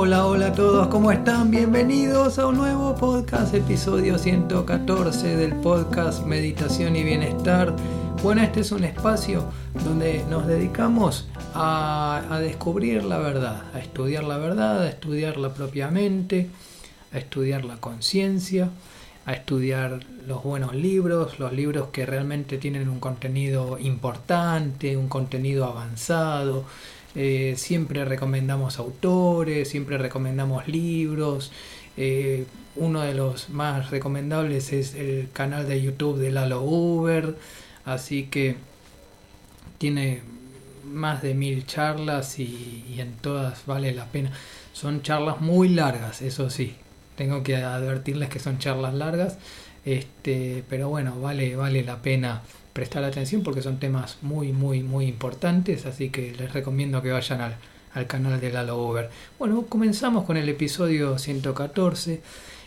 Hola, hola a todos, ¿cómo están? Bienvenidos a un nuevo podcast, episodio 114 del podcast Meditación y Bienestar. Bueno, este es un espacio donde nos dedicamos a, a descubrir la verdad, a estudiar la verdad, a estudiarla propiamente, a estudiar la conciencia, a estudiar los buenos libros, los libros que realmente tienen un contenido importante, un contenido avanzado. Eh, siempre recomendamos autores, siempre recomendamos libros. Eh, uno de los más recomendables es el canal de YouTube de Lalo Uber. Así que tiene más de mil charlas y, y en todas vale la pena. Son charlas muy largas, eso sí, tengo que advertirles que son charlas largas, este, pero bueno, vale, vale la pena prestar atención porque son temas muy, muy, muy importantes, así que les recomiendo que vayan al, al canal de Lalo Uber. Bueno, comenzamos con el episodio 114.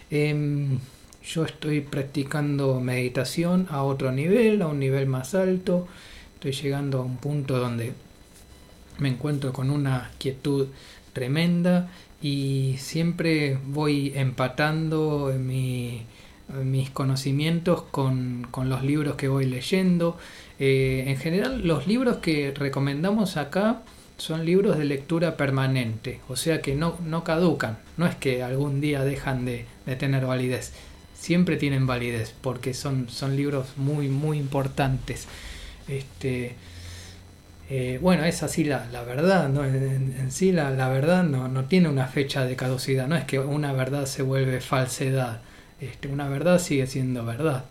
Em, yo estoy practicando meditación a otro nivel, a un nivel más alto. Estoy llegando a un punto donde me encuentro con una quietud tremenda y siempre voy empatando mi, mis conocimientos con, con, los libros que voy leyendo. Eh, en general los libros que recomendamos acá son libros de lectura permanente, o sea que no, no caducan, no es que algún día dejan de, de tener validez, siempre tienen validez porque son, son libros muy muy importantes. Este, eh, bueno, es así la, la verdad, ¿no? en, en, sí la, la verdad no, no, tiene una fecha de caducidad, no es que una verdad se vuelve falsedad, este, una verdad sigue siendo verdad.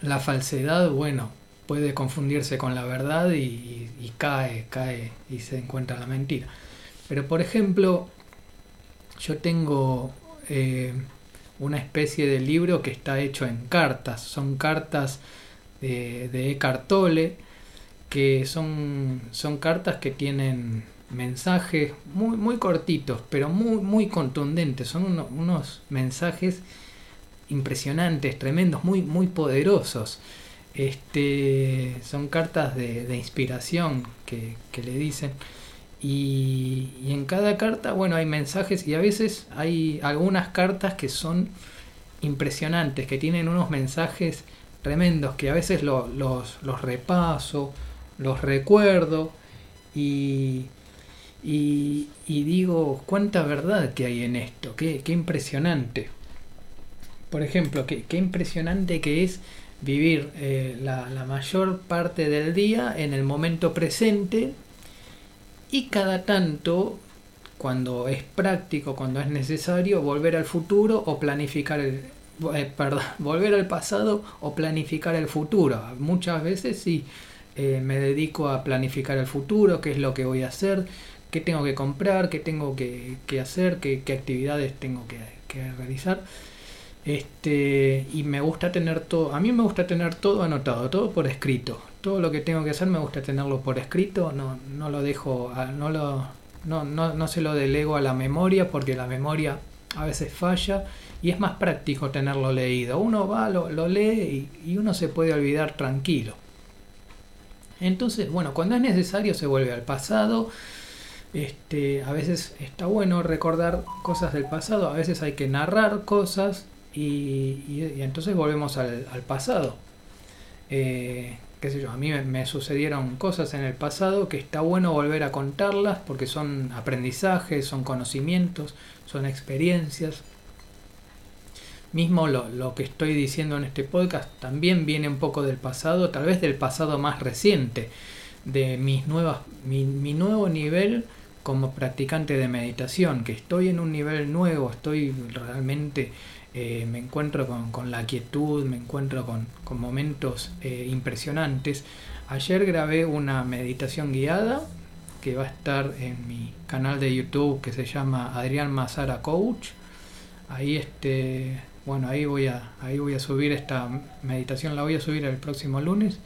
La falsedad, bueno, puede confundirse con la verdad y, cae, cae y se encuentra la mentira. Pero por ejemplo, yo tengo eh, una especie de libro que está hecho en cartas, son cartas de, de Eckhart Tolle, que son, son cartas que tienen mensajes muy, muy cortitos, pero muy, muy contundentes. Son uno, unos mensajes impresionantes, tremendos, muy, muy poderosos. Este, son cartas de, de inspiración que, que, le dicen. Y, y, en cada carta, bueno, hay mensajes y a veces hay algunas cartas que son impresionantes, que tienen unos mensajes tremendos, que a veces lo, los, los repaso los recuerdo y, y, y, digo, cuánta verdad que hay en esto, qué, qué impresionante. Por ejemplo, qué, qué, impresionante que es vivir eh, la, la mayor parte del día en el momento presente y cada tanto, cuando es práctico, cuando es necesario, volver al futuro o planificar el, eh, perdón, volver al pasado o planificar el futuro. Muchas veces sí eh, me dedico a planificar el futuro, qué es lo que voy a hacer, qué tengo que comprar, qué tengo que, que hacer, qué, qué, actividades tengo que, que, realizar. Este, y me gusta tener todo, a mí me gusta tener todo anotado, todo por escrito. Todo lo que tengo que hacer me gusta tenerlo por escrito, no, no lo dejo, no, lo, no, no, no se lo delego a la memoria porque la memoria a veces falla y es más práctico tenerlo leído. Uno va, lo, lee y, y uno se puede olvidar tranquilo. Entonces, bueno, cuando es necesario se vuelve al pasado. Este, a veces está bueno recordar cosas del pasado, a veces hay que narrar cosas y, y, entonces volvemos al, pasado. Eh, qué sé yo, a mí me, me, sucedieron cosas en el pasado que está bueno volver a contarlas porque son aprendizajes, son conocimientos, son experiencias mismo lo, lo, que estoy diciendo en este podcast también viene un poco del pasado, tal vez del pasado más reciente, de mis nuevas, mi, mi nuevo nivel como practicante de meditación, que estoy en un nivel nuevo, estoy realmente, eh, me encuentro con, con, la quietud, me encuentro con, con momentos eh, impresionantes. Ayer grabé una meditación guiada que va a estar en mi canal de YouTube que se llama Adrián Mazara Coach. Ahí este, bueno, ahí voy a ahí voy a subir esta meditación, la voy a subir el próximo lunes.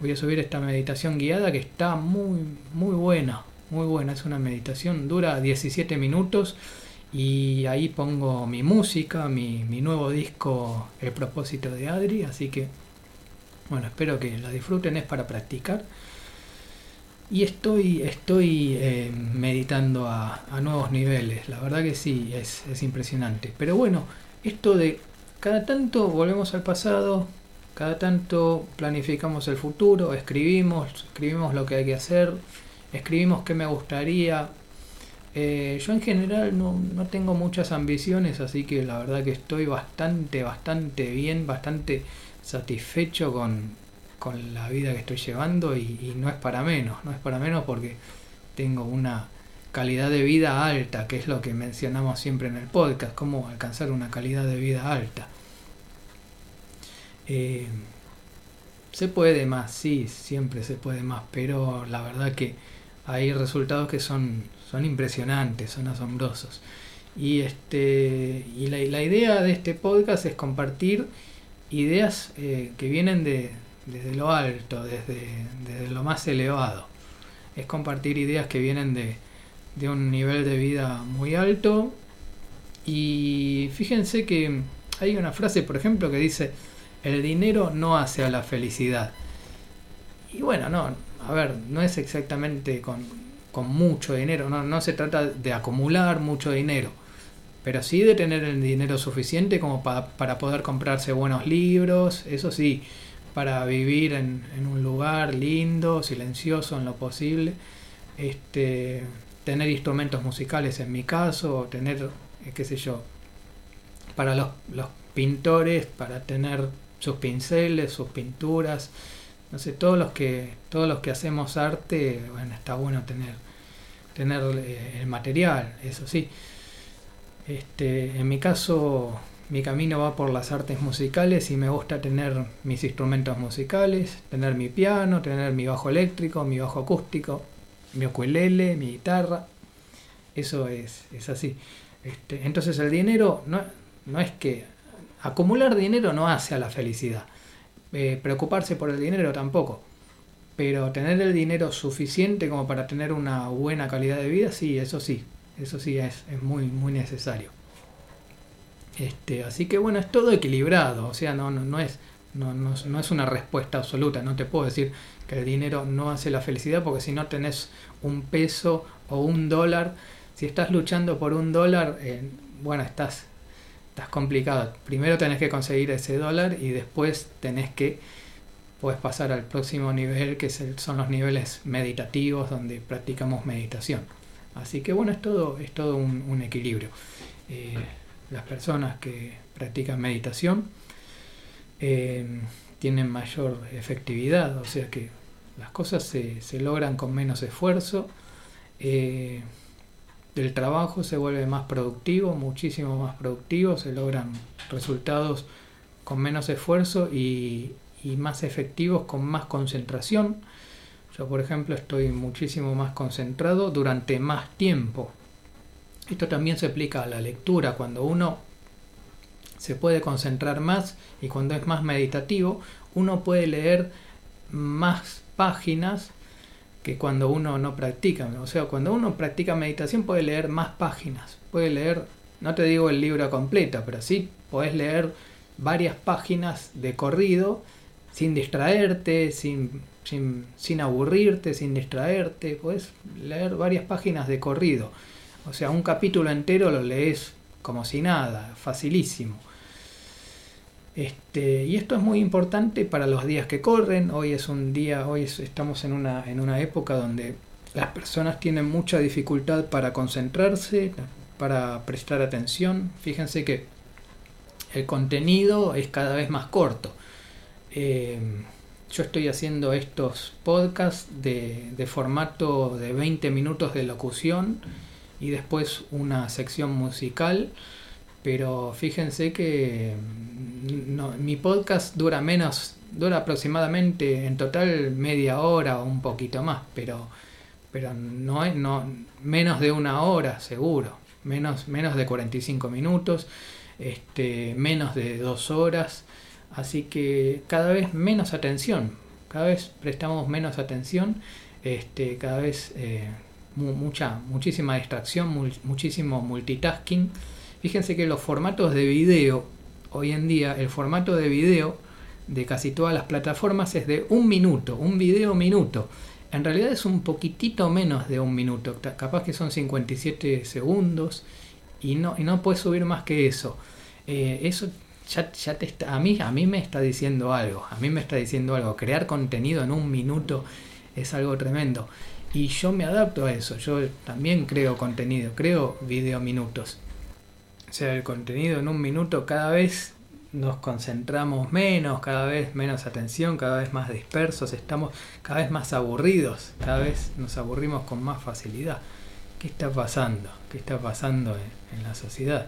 Voy a subir esta meditación guiada que está muy muy buena, muy buena, es una meditación dura 17 minutos y ahí pongo mi música, mi, mi nuevo disco El propósito de Adri, así que bueno, espero que la disfruten, es para practicar. y estoy, estoy eh, meditando a, nuevos niveles. La verdad que sí, es, es impresionante. Pero bueno, esto de cada tanto volvemos al pasado, cada tanto planificamos el futuro, escribimos, escribimos lo que hay que hacer, escribimos qué me gustaría. Eh, yo en general no, no, tengo muchas ambiciones, así que la verdad que estoy bastante, bastante bien, bastante satisfecho con, con la vida que estoy llevando y, no es para menos, no es para menos porque tengo una calidad de vida alta, que es lo que mencionamos siempre en el podcast, cómo alcanzar una calidad de vida alta. Eh, se puede más, sí, siempre se puede más, pero la verdad que hay resultados que son, son impresionantes, son asombrosos. Y, este, y la, idea de este podcast es compartir ideas eh, que vienen de, desde lo alto, desde, desde, lo más elevado. Es compartir ideas que vienen de, de un nivel de vida muy alto. Y fíjense que hay una frase, por ejemplo, que dice, el dinero no hace a la felicidad. Y bueno, no, a ver, no es exactamente con, mucho dinero, no, no, se trata de acumular mucho dinero, pero sí de tener el dinero suficiente como para poder comprarse buenos libros, eso sí, para vivir en, en, un lugar lindo, silencioso en lo posible, este, tener instrumentos musicales en mi caso, tener, eh, qué sé yo, para los, los pintores, para tener sus pinceles, sus pinturas, sé, todos los que, todos los que hacemos arte, bueno, está bueno tener, tener eh, el material, eso sí. Este, en mi caso, mi camino va por las artes musicales y me gusta tener mis instrumentos musicales, tener mi piano, tener mi bajo eléctrico, mi bajo acústico, mi ukulele, mi guitarra. Eso es, es así. Este, entonces el dinero no, no es que Acumular dinero no hace a la felicidad. Eh, preocuparse por el dinero tampoco. Pero tener el dinero suficiente como para tener una buena calidad de vida, sí, eso sí. Eso sí es, muy, muy necesario. Este, así que bueno, es todo equilibrado. O sea, no, no, no es, no, no, es una respuesta absoluta. No te puedo decir que el dinero no hace la felicidad porque si no tenés un peso o un dólar, si estás luchando por un dólar, eh, bueno, estás estás complicado. Primero tenés que conseguir ese dólar y después tenés que puedes pasar al próximo nivel que son los niveles meditativos donde practicamos meditación. Así que bueno, es todo, es todo un, equilibrio. Eh, las personas que practican meditación eh, tienen mayor efectividad, o sea que las cosas se, se logran con menos esfuerzo. Eh, del trabajo se vuelve más productivo, muchísimo más productivo, se logran resultados con menos esfuerzo y, más efectivos con más concentración. Yo, por ejemplo, estoy muchísimo más concentrado durante más tiempo. Esto también se aplica a la lectura, cuando uno se puede concentrar más y cuando es más meditativo, uno puede leer más páginas que cuando uno no practica. O sea, cuando uno practica meditación puede leer más páginas, puede leer, no te digo el libro completo, pero sí puedes leer varias páginas de corrido sin distraerte, sin, sin, sin aburrirte, sin distraerte, puedes leer varias páginas de corrido. O sea, un capítulo entero lo lees como si nada, facilísimo. Este, y esto es muy importante para los días que corren. Hoy es un día, hoy estamos en una, en una época donde las personas tienen mucha dificultad para concentrarse, para prestar atención. Fíjense que el contenido es cada vez más corto. Eh, yo estoy haciendo estos podcasts de, de, formato de 20 minutos de locución y después una sección musical pero fíjense que mm, mi podcast dura menos, dura aproximadamente en total media hora o un poquito más, pero, pero no, no menos de una hora seguro, menos, menos de 45 minutos, este, menos de dos horas, así que cada vez menos atención, cada vez prestamos menos atención, este, cada vez eh, mucha, muchísima distracción, muchísimo multitasking. Fíjense que los formatos de video, hoy en día el formato de video de casi todas las plataformas es de un minuto, un video minuto. en realidad es un poquitito menos de un minuto, capaz que son 57 segundos y no, y no puedes subir más que eso. Eh, eso ya, ya te está, a, mí, a mí me está diciendo algo, a mí me está diciendo algo. Crear contenido en un minuto es algo tremendo. Y yo me adapto a eso, yo también creo contenido, creo video minutos. Sea, el contenido en un minuto cada vez nos concentramos menos, cada vez menos atención, cada vez más dispersos, estamos cada vez más aburridos, cada vez nos aburrimos con más facilidad. ¿Qué está pasando? ¿Qué está pasando en, la sociedad?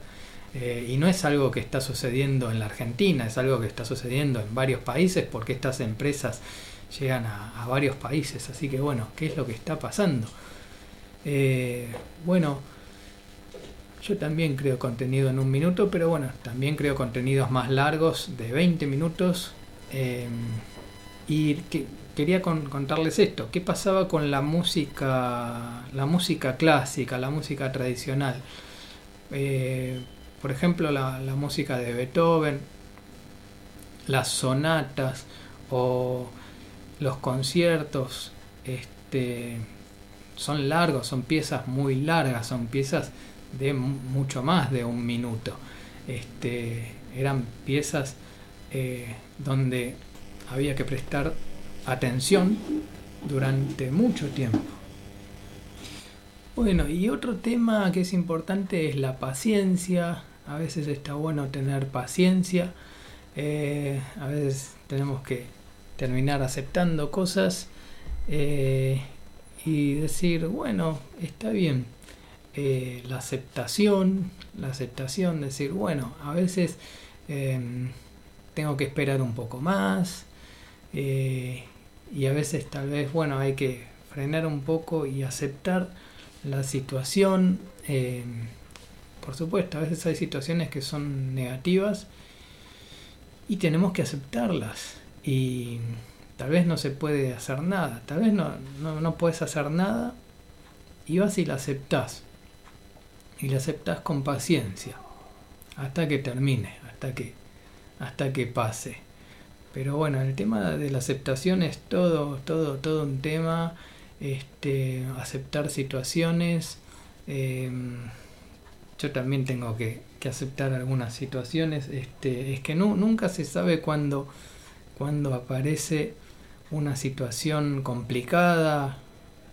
Eh, y no es algo que está sucediendo en la Argentina, es algo que está sucediendo en varios países porque estas empresas llegan a, varios países. Así que bueno, ¿qué es lo que está pasando? Eh, bueno, yo también creo contenido en un minuto, pero bueno, también creo contenidos más largos de 20 minutos. Em, y que, quería contarles esto, ¿qué pasaba con la música, la música clásica, la música tradicional? Eh, por ejemplo, la, música de Beethoven, las sonatas o los conciertos este, son largos, son piezas muy largas, son piezas de mucho más de un minuto. Este, eran piezas eh, donde había que prestar atención durante mucho tiempo. Bueno, y otro tema que es importante es la paciencia. A veces está bueno tener paciencia. Eh, a veces tenemos que terminar aceptando cosas eh, y decir, bueno, está bien, eh, la aceptación, la aceptación, decir, bueno, a veces em, tengo que esperar un poco más eh, y a veces tal vez, bueno, hay que frenar un poco y aceptar la situación. Em, por supuesto, a veces hay situaciones que son negativas y tenemos que aceptarlas y tal vez no se puede hacer nada, tal vez no, no, no puedes hacer nada y vas y la aceptás y la aceptas con paciencia hasta que termine, hasta que, hasta que pase. Pero bueno, el tema de la aceptación es todo, todo, todo un tema. Este, aceptar situaciones. Em, yo también tengo que, que, aceptar algunas situaciones. Este, es que no, nunca se sabe cuando aparece una situación complicada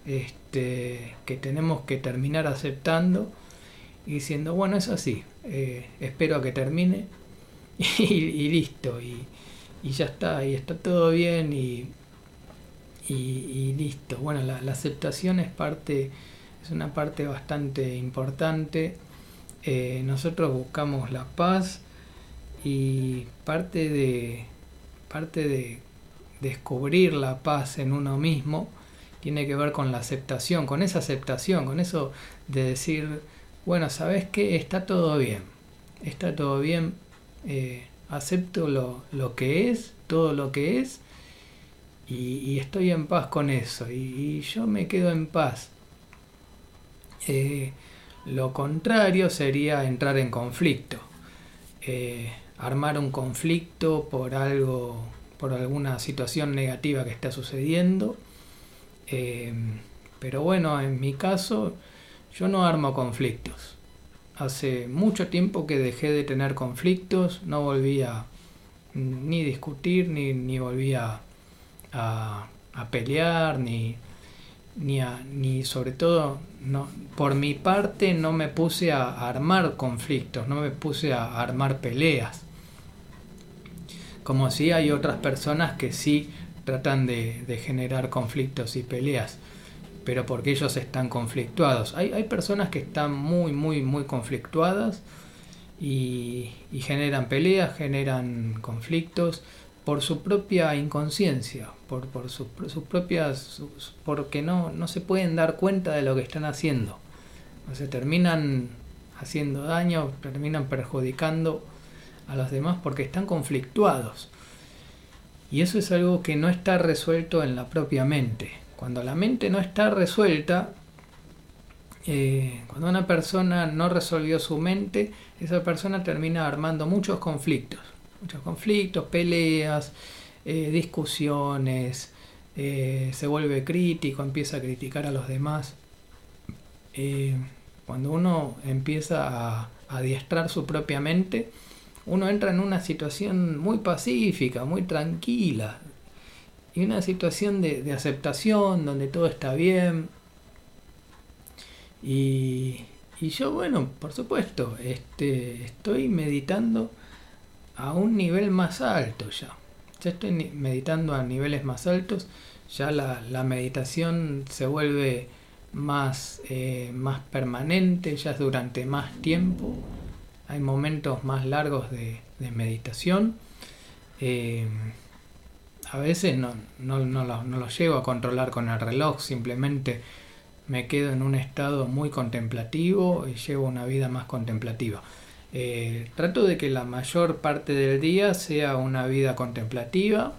este, que tenemos que terminar aceptando diciendo, bueno, es así, eh, espero a que termine y, listo, y, ya está, y está todo bien y, y listo. Bueno, la, aceptación es parte, es una parte bastante importante. Eh, nosotros buscamos la paz y parte de, parte de descubrir la paz en uno mismo tiene que ver con la aceptación, con esa aceptación, con eso de decir, bueno, sabes que está todo bien, está todo bien, eh, acepto lo, lo, que es, todo lo que es, y, estoy en paz con eso, y, yo me quedo en paz. Eh, lo contrario sería entrar en conflicto, eh, armar un conflicto por algo, por alguna situación negativa que está sucediendo. pero bueno, en mi caso, yo no armo conflictos. Hace mucho tiempo que dejé de tener conflictos, no volví a ni discutir, ni, ni volví a, a, pelear, ni, ni, ni sobre todo, no, por mi parte no me puse a armar conflictos, no me puse a armar peleas. Como si hay otras personas que sí tratan de, de generar conflictos y peleas pero porque ellos están conflictuados. Hay, hay personas que están muy, muy, muy conflictuadas y, generan peleas, generan conflictos por su propia inconsciencia, por, por sus, propias, porque no, no se pueden dar cuenta de lo que están haciendo. O sea, terminan haciendo daño, terminan perjudicando a los demás porque están conflictuados. Y eso es algo que no está resuelto en la propia mente. Cuando la mente no está resuelta, eh, cuando una persona no resolvió su mente, esa persona termina armando muchos conflictos. Muchos conflictos, peleas, eh, discusiones, eh, se vuelve crítico, empieza a criticar a los demás. Cuando uno empieza a adiestrar su propia mente, uno entra en una situación muy pacífica, muy tranquila, y una situación de, aceptación donde todo está bien. Y, yo, bueno, por supuesto, este, estoy meditando a un nivel más alto ya. Ya estoy meditando a niveles más altos, ya la, meditación se vuelve más, eh, más permanente, ya es durante más tiempo. Hay momentos más largos de, de meditación. Eh, a veces no, no, no, lo, no, lo, llego a controlar con el reloj, simplemente me quedo en un estado muy contemplativo y llevo una vida más contemplativa. Eh, trato de que la mayor parte del día sea una vida contemplativa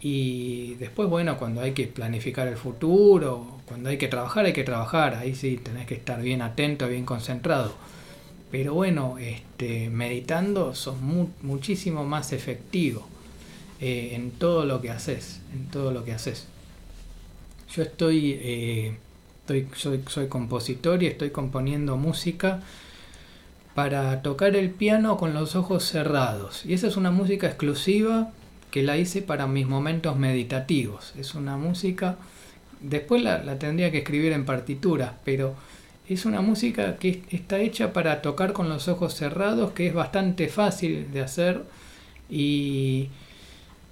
y después, bueno, cuando hay que planificar el futuro, cuando hay que trabajar, hay que trabajar, ahí sí tenés que estar bien atento, bien concentrado. Pero bueno, este, meditando sos muchísimo más efectivo eh, en todo lo que haces, en todo lo que haces. Yo estoy, eh, estoy soy, soy compositor y estoy componiendo música para tocar el piano con los ojos cerrados. Y esa es una música exclusiva que la hice para mis momentos meditativos. Es una música, después la, la tendría que escribir en partituras, pero es una música que está hecha para tocar con los ojos cerrados, que es bastante fácil de hacer y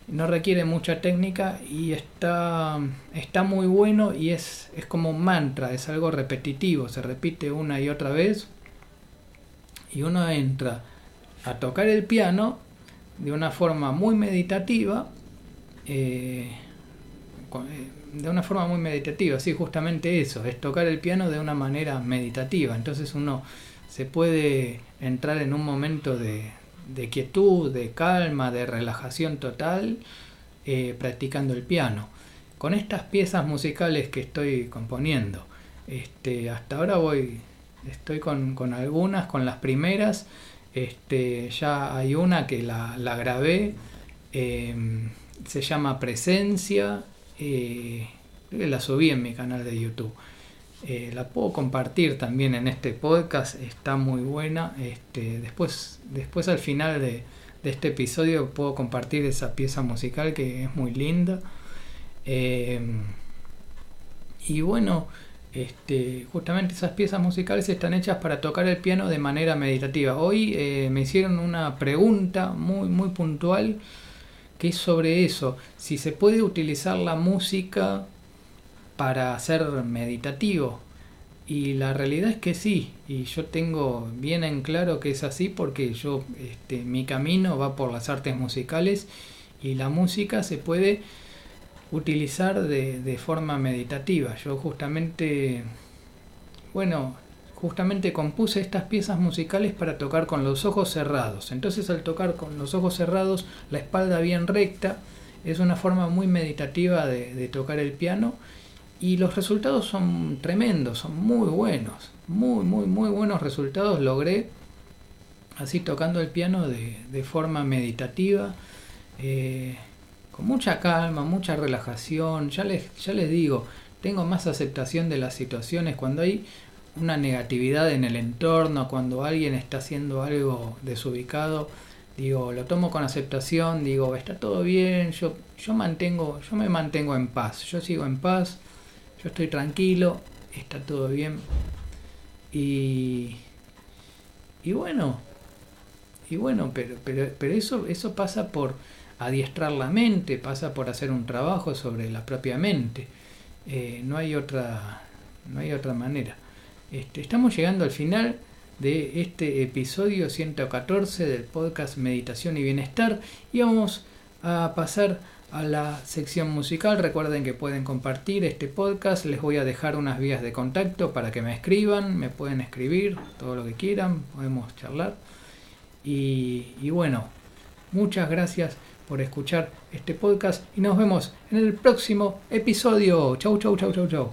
no requiere mucha técnica y está, está muy bueno y es, es como un mantra, es algo repetitivo, se repite una y otra vez y uno entra a tocar el piano de una forma muy meditativa, eh, eh, de una forma muy meditativa, sí, justamente eso, es tocar el piano de una manera meditativa, entonces uno se puede entrar en un momento de, de quietud, de calma, de relajación total, eh, practicando el piano. Con estas piezas musicales que estoy componiendo, este, hasta ahora voy Estoy con, con algunas, con las primeras. Este, ya hay una que la, grabé. Em, se llama Presencia. Eh, la subí en mi canal de YouTube. Eh, la puedo compartir también en este podcast. Está muy buena. Este, después, después al final de, este episodio puedo compartir esa pieza musical que es muy linda. Em, y bueno, este, justamente esas piezas musicales están hechas para tocar el piano de manera meditativa. Hoy eh, me hicieron una pregunta muy, muy puntual que es sobre eso, si se puede utilizar la música para ser meditativo. Y la realidad es que sí, y yo tengo bien en claro que es así porque yo, este, mi camino va por las artes musicales y la música se puede utilizar de, forma meditativa. Yo justamente, bueno, justamente compuse estas piezas musicales para tocar con los ojos cerrados. Entonces al tocar con los ojos cerrados, la espalda bien recta, es una forma muy meditativa de tocar el piano y los resultados son tremendos, son muy buenos, muy, muy, muy buenos resultados logré así tocando el piano de, de forma meditativa. Eh, con mucha calma, mucha relajación. Ya les, ya les digo, tengo más aceptación de las situaciones cuando hay una negatividad en el entorno, cuando alguien está haciendo algo desubicado, digo, lo tomo con aceptación, digo, está todo bien, yo, yo mantengo, yo me mantengo en paz, yo sigo en paz, yo estoy tranquilo, está todo bien. Y, y bueno, y bueno, pero, pero, pero eso, eso pasa por adiestrar la mente, pasa por hacer un trabajo sobre la propia mente. Eh, no, hay otra, no hay otra manera. Este, estamos llegando al final de este episodio 114 del podcast Meditación y Bienestar y vamos a pasar a la sección musical. Recuerden que pueden compartir este podcast. Les voy a dejar unas vías de contacto para que me escriban. Me pueden escribir todo lo que quieran. Podemos charlar. Y, bueno, muchas gracias por escuchar este podcast y nos vemos en el próximo episodio. Chau, chau, chau, chau, chau.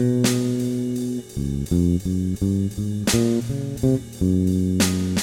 Thank you.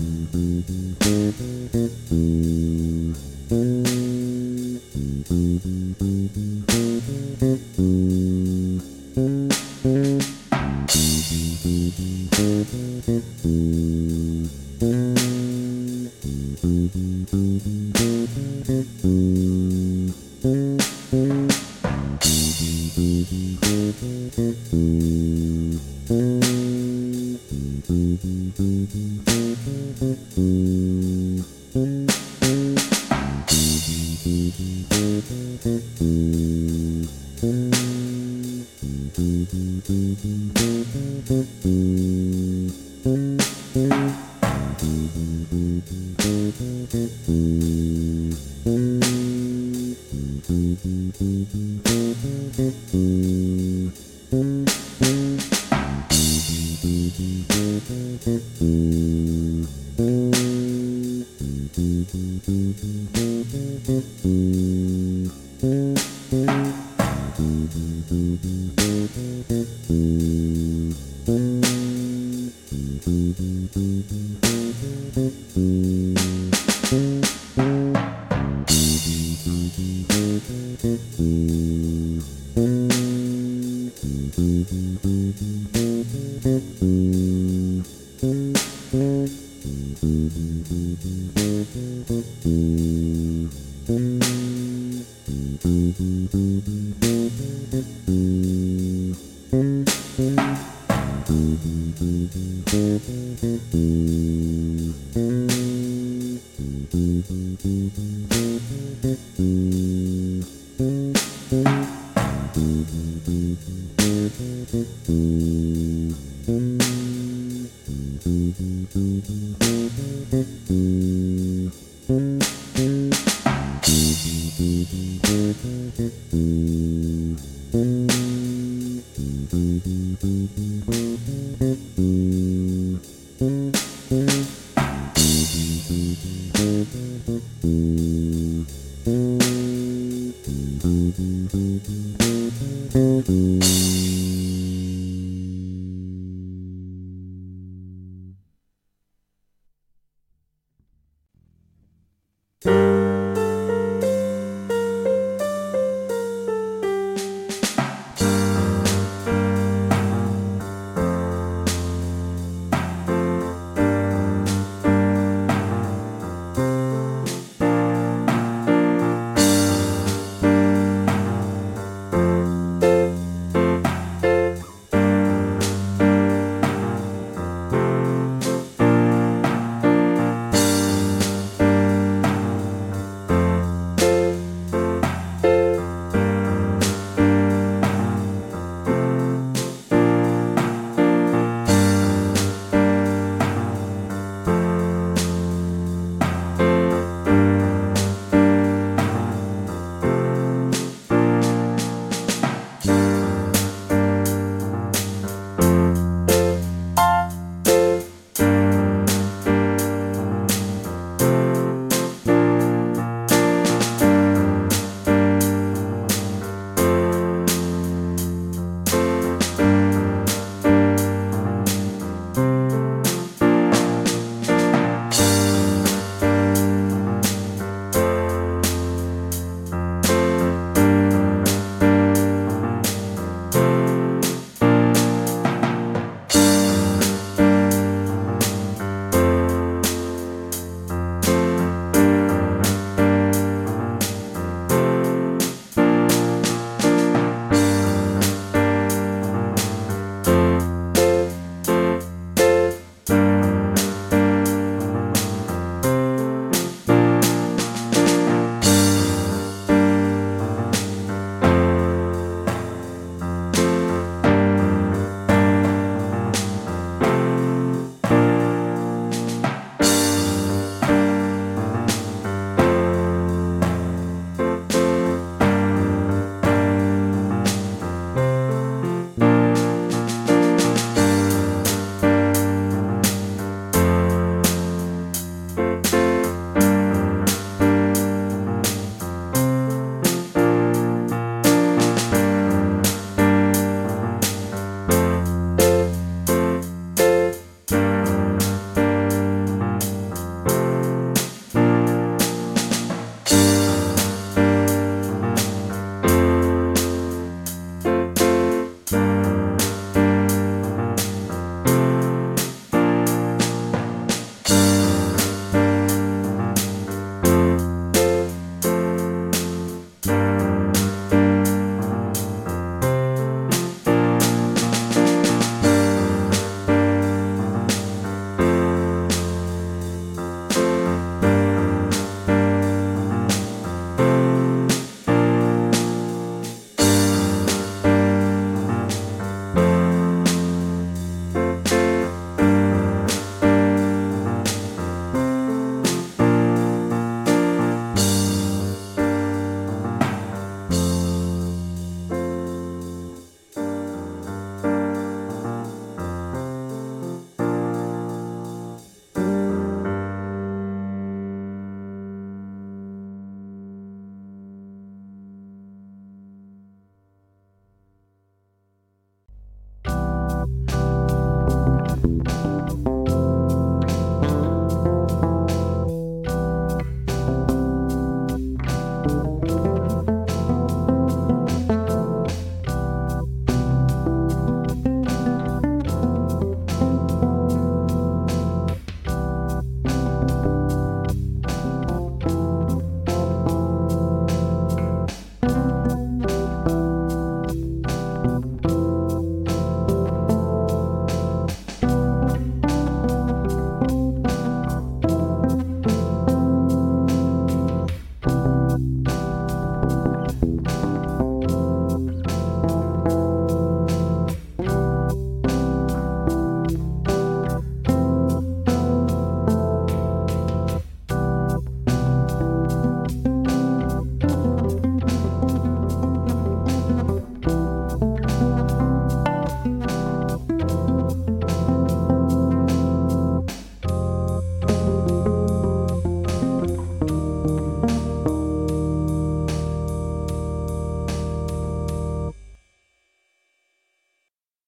Müzik Thank you.